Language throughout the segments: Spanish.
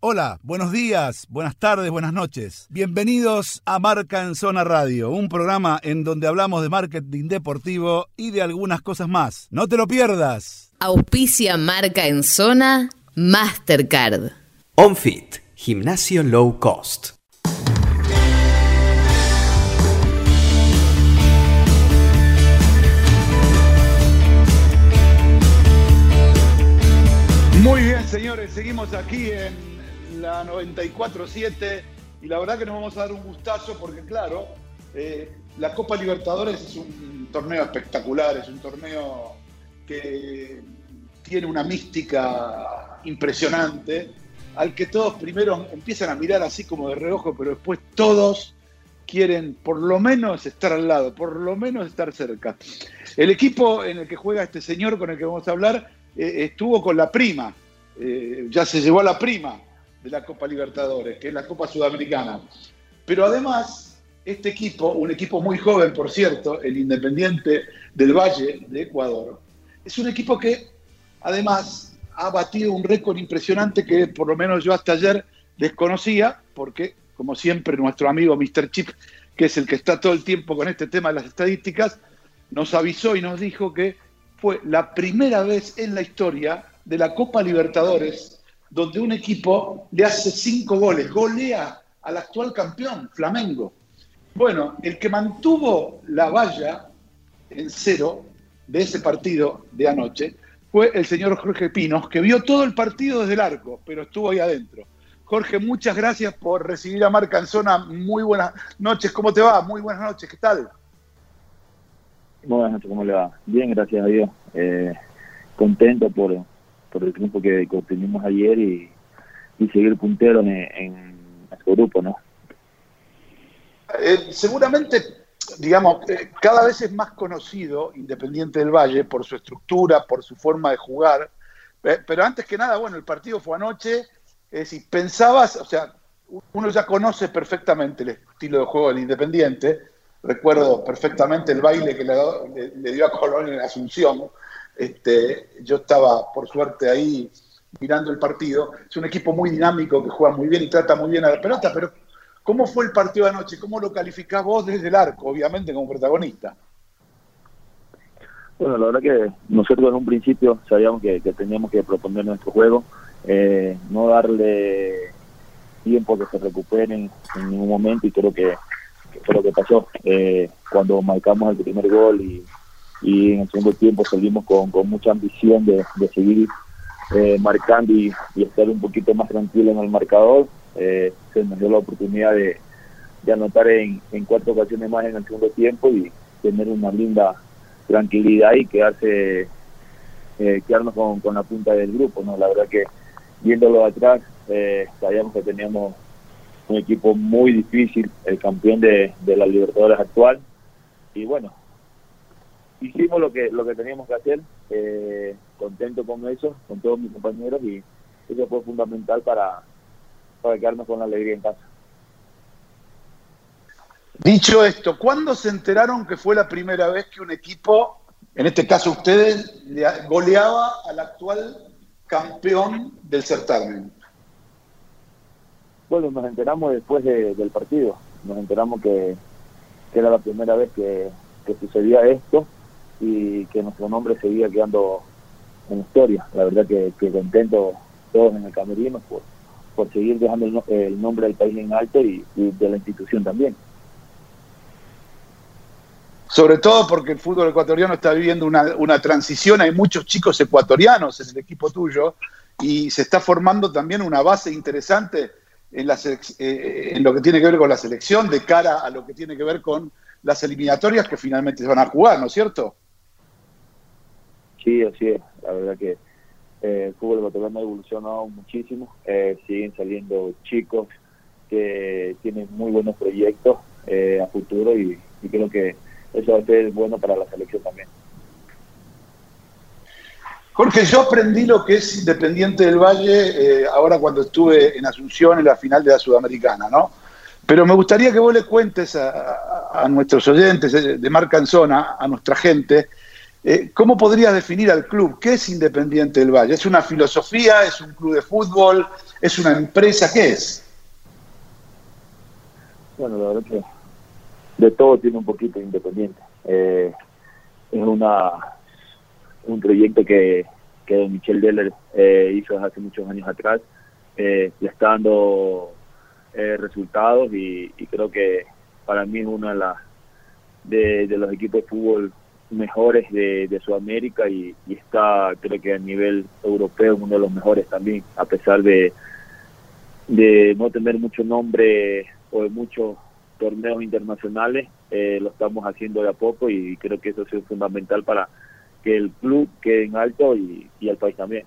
Hola, buenos días, buenas tardes, buenas noches. Bienvenidos a Marca en Zona Radio, un programa en donde hablamos de marketing deportivo y de algunas cosas más. No te lo pierdas. Auspicia Marca en Zona Mastercard. OnFit, gimnasio low cost. Muy bien, señores, seguimos aquí en la 94.7 y la verdad que nos vamos a dar un gustazo porque, claro, eh, la Copa Libertadores es un torneo espectacular, es un torneo que tiene una mística impresionante, al que todos primero empiezan a mirar así como de reojo, pero después todos quieren por lo menos estar al lado, por lo menos estar cerca. El equipo en el que juega este señor con el que vamos a hablar eh, estuvo con la prima, eh, ya se llevó a la prima de la Copa Libertadores, que es la Copa Sudamericana. Pero además, este equipo, un equipo muy joven, por cierto, el Independiente del Valle de Ecuador, es un equipo que además ha batido un récord impresionante que por lo menos yo hasta ayer desconocía, porque como siempre nuestro amigo Mr. Chip, que es el que está todo el tiempo con este tema de las estadísticas, nos avisó y nos dijo que fue la primera vez en la historia de la Copa Libertadores donde un equipo le hace cinco goles, golea al actual campeón, Flamengo. Bueno, el que mantuvo la valla en cero de ese partido de anoche fue el señor Jorge Pinos, que vio todo el partido desde el arco, pero estuvo ahí adentro. Jorge, muchas gracias por recibir a Marca en Zona. Muy buenas noches, ¿cómo te va? Muy buenas noches, ¿qué tal? Buenas noches, ¿cómo le va? Bien, gracias a Dios. Eh, contento por, por el tiempo que, obtuvimos ayer y, seguir puntero en, en grupo, ¿no? Eh, seguramente, digamos, eh, cada vez es más conocido Independiente del Valle por su estructura, por su forma de jugar, pero antes que nada, bueno, el partido fue anoche, es decir, pensabas, o sea, uno ya conoce perfectamente el estilo de juego del Independiente, recuerdo perfectamente el baile que le, dio a Colón en Asunción, este, yo estaba, por suerte, ahí mirando el partido. Es un equipo muy dinámico que juega muy bien y trata muy bien a la pelota, pero ¿cómo fue el partido anoche? ¿Cómo lo calificás vos desde el arco, obviamente, como protagonista? Bueno, la verdad que nosotros en un principio sabíamos que, teníamos que proponer nuestro juego, eh, no darle tiempo que se recuperen en ningún momento y creo que, fue lo que pasó eh, cuando marcamos el primer gol y y en el segundo tiempo salimos con, con mucha ambición de, seguir eh, marcando y, estar un poquito más tranquilo en el marcador. Eh, se nos dio la oportunidad de, anotar en, cuatro ocasiones más en el segundo tiempo y tener una linda tranquilidad y quedarse eh, quedarnos con, con, la punta del grupo. no La verdad que viéndolo atrás sabíamos que teníamos un equipo muy difícil, el campeón de, de la Libertadores actual. Y bueno, hicimos lo que lo que teníamos que hacer, eh, contento con eso, con todos mis compañeros y eso fue fundamental para, para quedarnos con la alegría en casa. Dicho esto, ¿cuándo se enteraron que fue la primera vez que un equipo, en este caso ustedes, goleaba al actual campeón del certamen? Bueno, nos enteramos después del partido, nos enteramos que, era la primera vez que, que sucedía esto y que nuestro nombre seguía quedando en historia. La verdad que, contento todos en el camerino por, por seguir dejando el, nombre del país en alto y, de la institución también. Sobre todo porque el fútbol ecuatoriano está viviendo una, una transición, hay muchos chicos ecuatorianos en el equipo tuyo y se está formando también una base interesante en, la, eh, en lo que tiene que ver con la selección de cara a lo que tiene que ver con las eliminatorias que finalmente se van a jugar, ¿no es cierto? Sí, así es. La verdad que eh, el fútbol ecuatoriano ha evolucionado muchísimo. Eh, siguen saliendo chicos que tienen muy buenos proyectos eh, a futuro y, creo que eso va a ser bueno para la selección también. Jorge, yo aprendí lo que es Independiente del Valle ahora cuando estuve en Asunción en la final de la Sudamericana, ¿no? Pero me gustaría que vos le cuentes a, a nuestros oyentes de Marca en a nuestra gente, eh, ¿Cómo podrías definir al club? ¿Qué es Independiente del Valle? ¿Es una filosofía? ¿Es un club de fútbol? ¿Es una empresa? ¿Qué es? Bueno, la verdad que de todo tiene un poquito independiente. Eh, es una un proyecto que, que Michel Deller eh, hizo hace muchos años atrás. Eh, le está dando eh, resultados y, creo que para mí es uno de, las de, los equipos de fútbol mejores de, Sudamérica y, está creo que a nivel europeo uno de los mejores también a pesar de de no tener mucho nombre o de muchos torneos internacionales eh, lo estamos haciendo de a poco y creo que eso es fundamental para que el club quede en alto y, y el país también.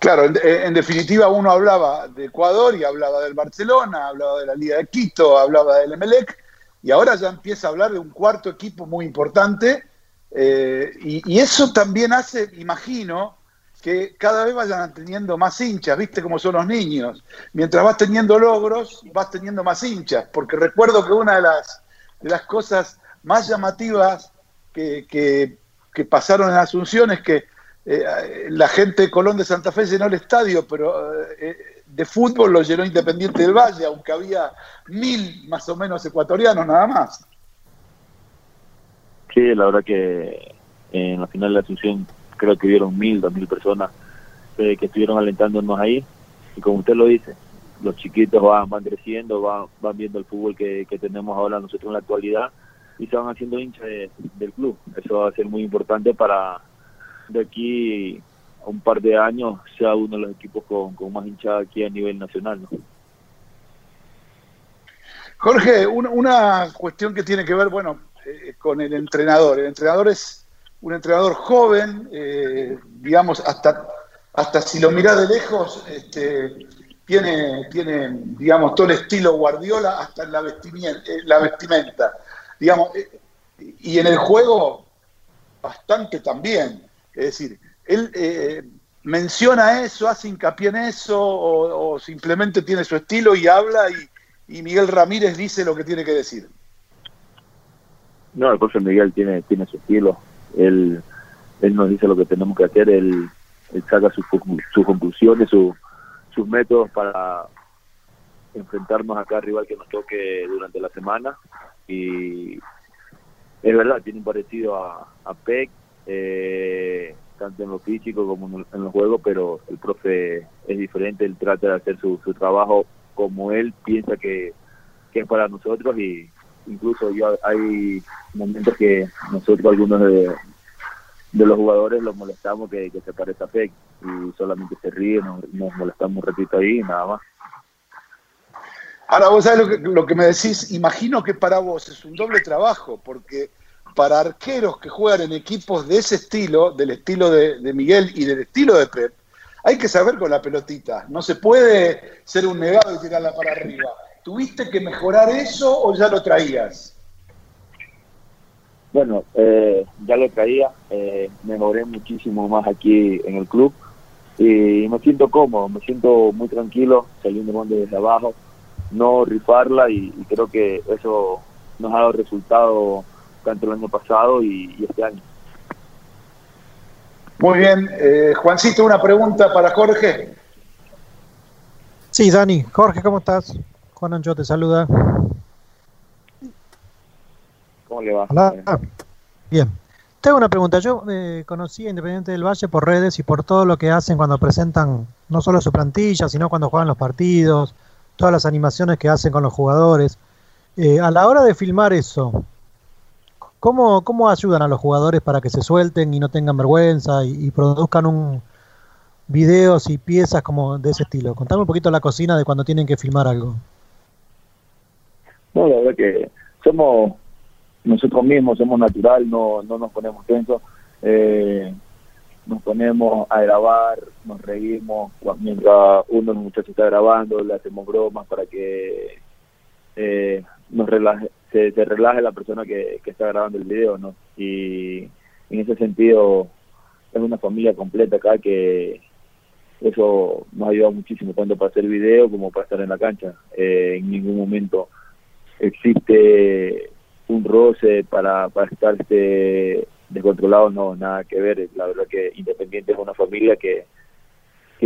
Claro, en, definitiva uno hablaba de Ecuador y hablaba del Barcelona, hablaba de la Liga de Quito, hablaba del Emelec y ahora ya empieza a hablar de un cuarto equipo muy importante eh, y, eso también hace, imagino, que cada vez vayan teniendo más hinchas, viste cómo son los niños. Mientras vas teniendo logros, vas teniendo más hinchas, porque recuerdo que una de las, las cosas más llamativas que, que, pasaron en Asunción es que eh, la gente de Colón de Santa Fe llenó el estadio, pero eh, de fútbol lo llenó Independiente del Valle, aunque había mil más o menos ecuatorianos nada más. Sí, la verdad que en la final de Asunción creo que hubieron mil, dos mil personas eh, que estuvieron alentándonos ahí. Y como usted lo dice, los chiquitos van, van creciendo, van, van viendo el fútbol que, tenemos ahora nosotros en la actualidad y se van haciendo hinchas del club. Eso va a ser muy importante para de aquí un par de años sea uno de los equipos con, más hinchada aquí a nivel nacional. Jorge, una, cuestión que tiene que ver, bueno, eh, con el entrenador. El entrenador es un entrenador joven, eh, digamos, hasta, hasta si lo mirás de lejos, este, tiene, tiene, digamos, todo el estilo Guardiola hasta en la vestimenta, eh, la vestimenta digamos, y en el juego bastante también. Es decir, él menciona eso, hace hincapié en eso, o, simplemente tiene su estilo y habla y, Miguel Ramírez dice lo que tiene que decir. No, el profesor Miguel tiene, tiene su estilo, él, él nos dice lo que tenemos que hacer, él, saca sus, sus conclusiones, sus métodos para enfrentarnos a cada rival que nos toque durante la semana. Y es verdad, tiene un parecido a, a PEC, eh, tanto en lo físico como en los juegos, pero el profe es diferente, él trata de hacer su, su trabajo como él piensa que, que es para nosotros y incluso yo hay momentos que nosotros algunos de, los jugadores los molestamos que, se parece a Peck y solamente se ríe, nos, molestamos un ratito ahí y nada más. Ahora, vos sabés lo que, lo que me decís, imagino que para vos es un doble trabajo, porque para arqueros que juegan en equipos de ese estilo, del estilo de, Miguel y del estilo de Pep, hay que saber con la pelotita. No se puede ser un negado y tirarla para arriba. ¿Tuviste que mejorar eso o ya lo traías? Bueno, eh, ya lo traía, eh, mejoré muchísimo más aquí en el club y me siento cómodo, me siento muy tranquilo saliendo desde abajo, no rifarla y, creo que eso nos ha dado resultado tanto el año pasado y, este año. Muy bien, eh, Juancito, una pregunta para Jorge. Sí, Dani, Jorge, ¿cómo estás? Juan Ancho te saluda. ¿Cómo le va? Hola. Bien. Tengo una pregunta. Yo eh, conocí a Independiente del Valle por redes y por todo lo que hacen cuando presentan no solo su plantilla, sino cuando juegan los partidos, todas las animaciones que hacen con los jugadores. Eh, a la hora de filmar eso, ¿cómo, ¿cómo ayudan a los jugadores para que se suelten y no tengan vergüenza y produzcan un, videos y piezas como de ese estilo? Contame un poquito la cocina de cuando tienen que filmar algo. No, la verdad que somos nosotros mismos, somos natural, no, no nos ponemos tensos, eh, nos ponemos a grabar, nos reímos, mientras uno de los muchachos está grabando, le hacemos bromas para que eh, nos relaje, se, relaje la persona que, está grabando el video, ¿no? Y en ese sentido es una familia completa acá que eso nos ha ayudado muchísimo tanto para hacer video como para estar en la cancha. Eh, en ningún momento existe un roce para, para estar este, descontrolado, no, nada que ver. La verdad que Independiente es una familia que,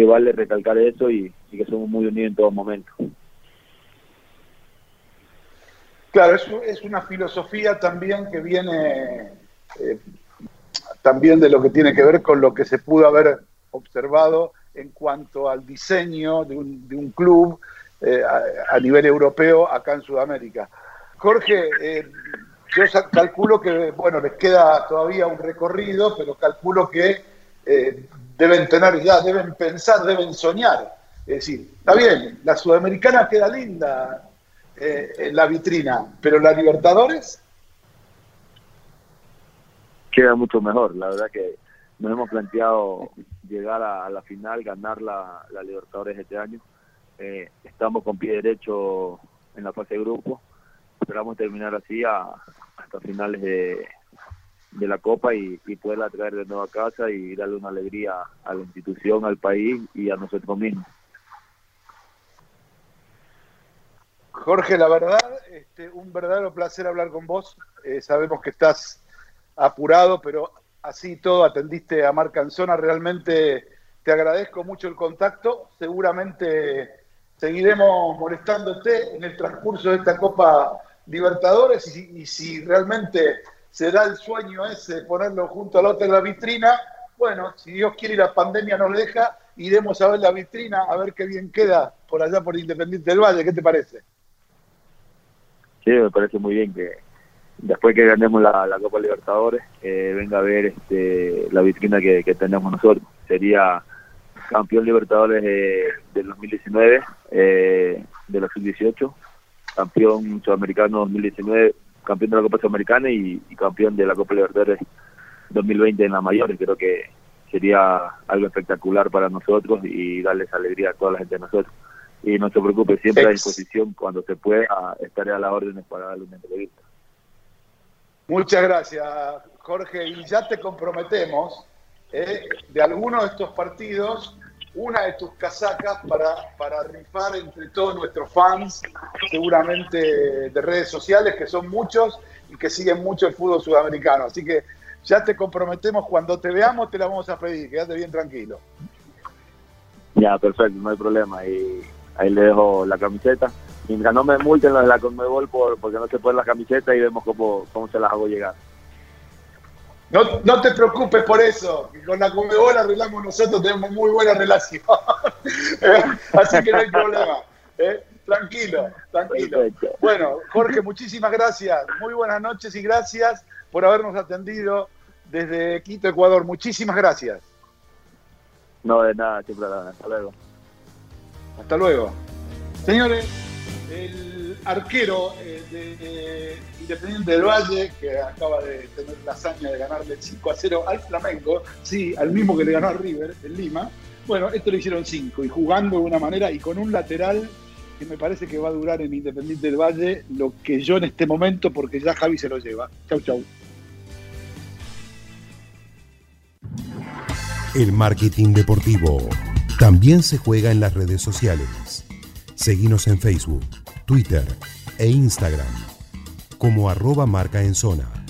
vale recalcar eso y, que somos muy unidos en todo momento. Claro, es, es una filosofía también que viene eh, también de lo que tiene que ver con lo que se pudo haber observado en cuanto al diseño de un, de un club eh, a, nivel europeo acá en Sudamérica. Jorge, eh, yo calculo que, bueno, les queda todavía un recorrido, pero calculo que eh, deben tener ya, deben pensar, deben soñar. Es decir, está bien, la sudamericana queda linda en la vitrina, pero la Libertadores queda mucho mejor. La verdad que nos hemos planteado llegar a, la final, ganar la, la Libertadores este año. Eh, estamos con pie derecho en la fase de grupo. Esperamos terminar así hasta finales de, de la Copa y, y, poderla traer de nuevo a casa y darle una alegría a la institución, al país y a nosotros mismos. Jorge, la verdad, este, un verdadero placer hablar con vos. Eh, sabemos que estás apurado, pero así todo atendiste a Marc Anzona. Realmente te agradezco mucho el contacto. Seguramente seguiremos molestándote en el transcurso de esta Copa Libertadores y, si realmente se da el sueño ese ponerlo junto al otro en la vitrina, bueno, si Dios quiere y la pandemia nos deja, iremos a ver la vitrina, a ver qué bien queda por allá por Independiente del Valle. ¿Qué te parece? Sí, me parece muy bien que, después que ganemos la, Copa Libertadores, eh, venga a ver este, la vitrina que, tenemos nosotros. Sería campeón Libertadores del 2019, eh, de los sub-18, campeón sudamericano 2019, campeón de la Copa Sudamericana y, campeón de la Copa Libertadores 2020 en la mayores. Creo que sería algo espectacular para nosotros y darles alegría a toda la gente de nosotros. Y no se preocupe, siempre a disposición, cuando se pueda, estaré a las órdenes para darle una entrevista. Muchas gracias, Jorge. Y ya te comprometemos eh, de alguno de estos partidos una de tus casacas para, para rifar entre todos nuestros fans, seguramente de redes sociales, que son muchos y que siguen mucho el fútbol sudamericano. Así que ya te comprometemos, cuando te veamos te la vamos a pedir, quédate bien tranquilo. Ya, perfecto, no hay problema. Y ahí le dejo la camiseta mientras no me multen los de la Conmebol por, porque no se ponen las camisetas y vemos cómo, cómo se las hago llegar. No, no te preocupes por eso, con la Conmebol arreglamos nosotros, tenemos muy buena relación. Eh, así que no hay problema. ¿eh? Tranquilo, tranquilo. Bueno, Jorge, muchísimas gracias. Muy buenas noches y gracias por habernos atendido desde Quito, Ecuador. Muchísimas gracias. No, de nada, siempre Hasta luego. Hasta luego. Señores el arquero eh, de, Independiente del Valle, que acaba de tener la hazaña de ganarle 5 a 0 al Flamengo, sí, al mismo que le ganó a River en Lima. Bueno, esto lo hicieron 5 y jugando de una manera y con un lateral que me parece que va a durar en Independiente del Valle lo que yo en este momento, porque ya Javi se lo lleva. Chau, chau. El marketing deportivo también se juega en las redes sociales. Seguimos en Facebook Twitter e Instagram como arroba marca en zona.